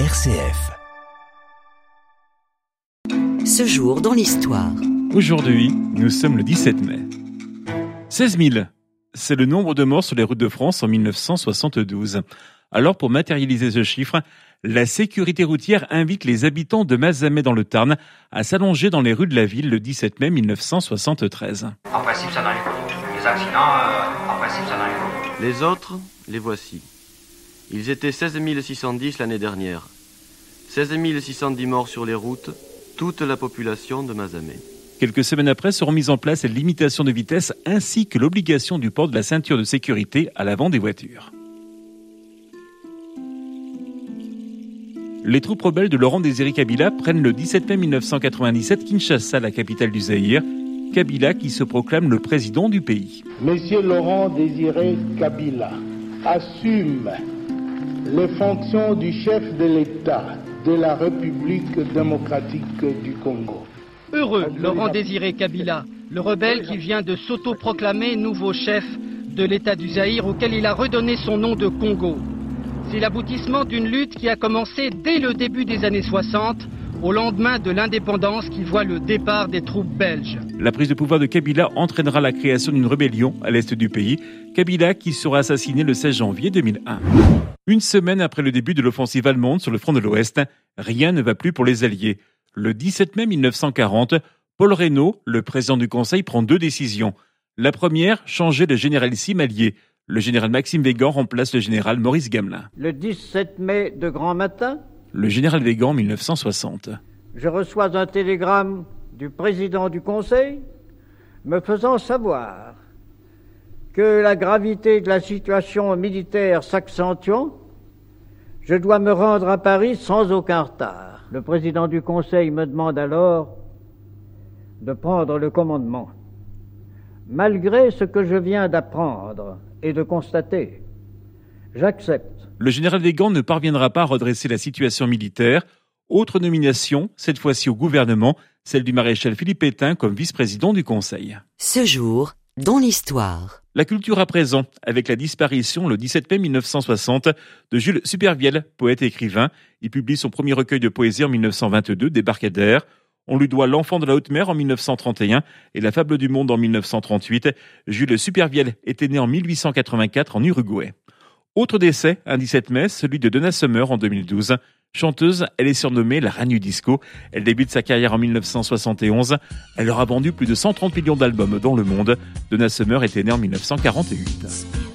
RCF. Ce jour dans l'histoire. Aujourd'hui, nous sommes le 17 mai. 16 000, c'est le nombre de morts sur les routes de France en 1972. Alors, pour matérialiser ce chiffre, la sécurité routière invite les habitants de Mazamet dans le Tarn à s'allonger dans les rues de la ville le 17 mai 1973. En principe, ça n'arrive pas. Les accidents, euh, en principe, ça n'arrive pas. Les autres, les voici. Ils étaient 16 610 l'année dernière. 16 610 morts sur les routes, toute la population de Mazamet. Quelques semaines après seront mises en place les limitations de vitesse ainsi que l'obligation du port de la ceinture de sécurité à l'avant des voitures. Les troupes rebelles de Laurent Désiré Kabila prennent le 17 mai 1997 Kinshasa, la capitale du Zaïre. Kabila qui se proclame le président du pays. Monsieur Laurent Désiré Kabila assume les fonctions du chef de l'État de la République démocratique du Congo. Heureux, Laurent Désiré Kabila, le rebelle qui vient de s'autoproclamer nouveau chef de l'État du Zaïre auquel il a redonné son nom de Congo. C'est l'aboutissement d'une lutte qui a commencé dès le début des années 60, au lendemain de l'indépendance qui voit le départ des troupes belges. La prise de pouvoir de Kabila entraînera la création d'une rébellion à l'est du pays, Kabila qui sera assassiné le 16 janvier 2001. Une semaine après le début de l'offensive allemande sur le front de l'Ouest, rien ne va plus pour les Alliés. Le 17 mai 1940, Paul Reynaud, le président du Conseil, prend deux décisions. La première, changer de généralissime allié. Le général Maxime Végan remplace le général Maurice Gamelin. Le 17 mai de grand matin, Le général Végan, 1960. je reçois un télégramme du président du Conseil me faisant savoir que la gravité de la situation militaire s'accentuant, je dois me rendre à Paris sans aucun retard. Le président du Conseil me demande alors de prendre le commandement. Malgré ce que je viens d'apprendre et de constater, j'accepte. Le général Végan ne parviendra pas à redresser la situation militaire. Autre nomination, cette fois-ci au gouvernement, celle du maréchal Philippe Pétain comme vice-président du Conseil. Ce jour dans l'histoire. La culture à présent, avec la disparition le 17 mai 1960 de Jules Supervielle, poète et écrivain. Il publie son premier recueil de poésie en 1922, Débarcadère. On lui doit L'enfant de la haute mer en 1931 et La fable du monde en 1938. Jules Supervielle était né en 1884 en Uruguay. Autre décès, un 17 mai, celui de Donna Summer en 2012. Chanteuse, elle est surnommée la reine du disco. Elle débute sa carrière en 1971. Elle aura vendu plus de 130 millions d'albums dans le monde. Donna Summer était née en 1948.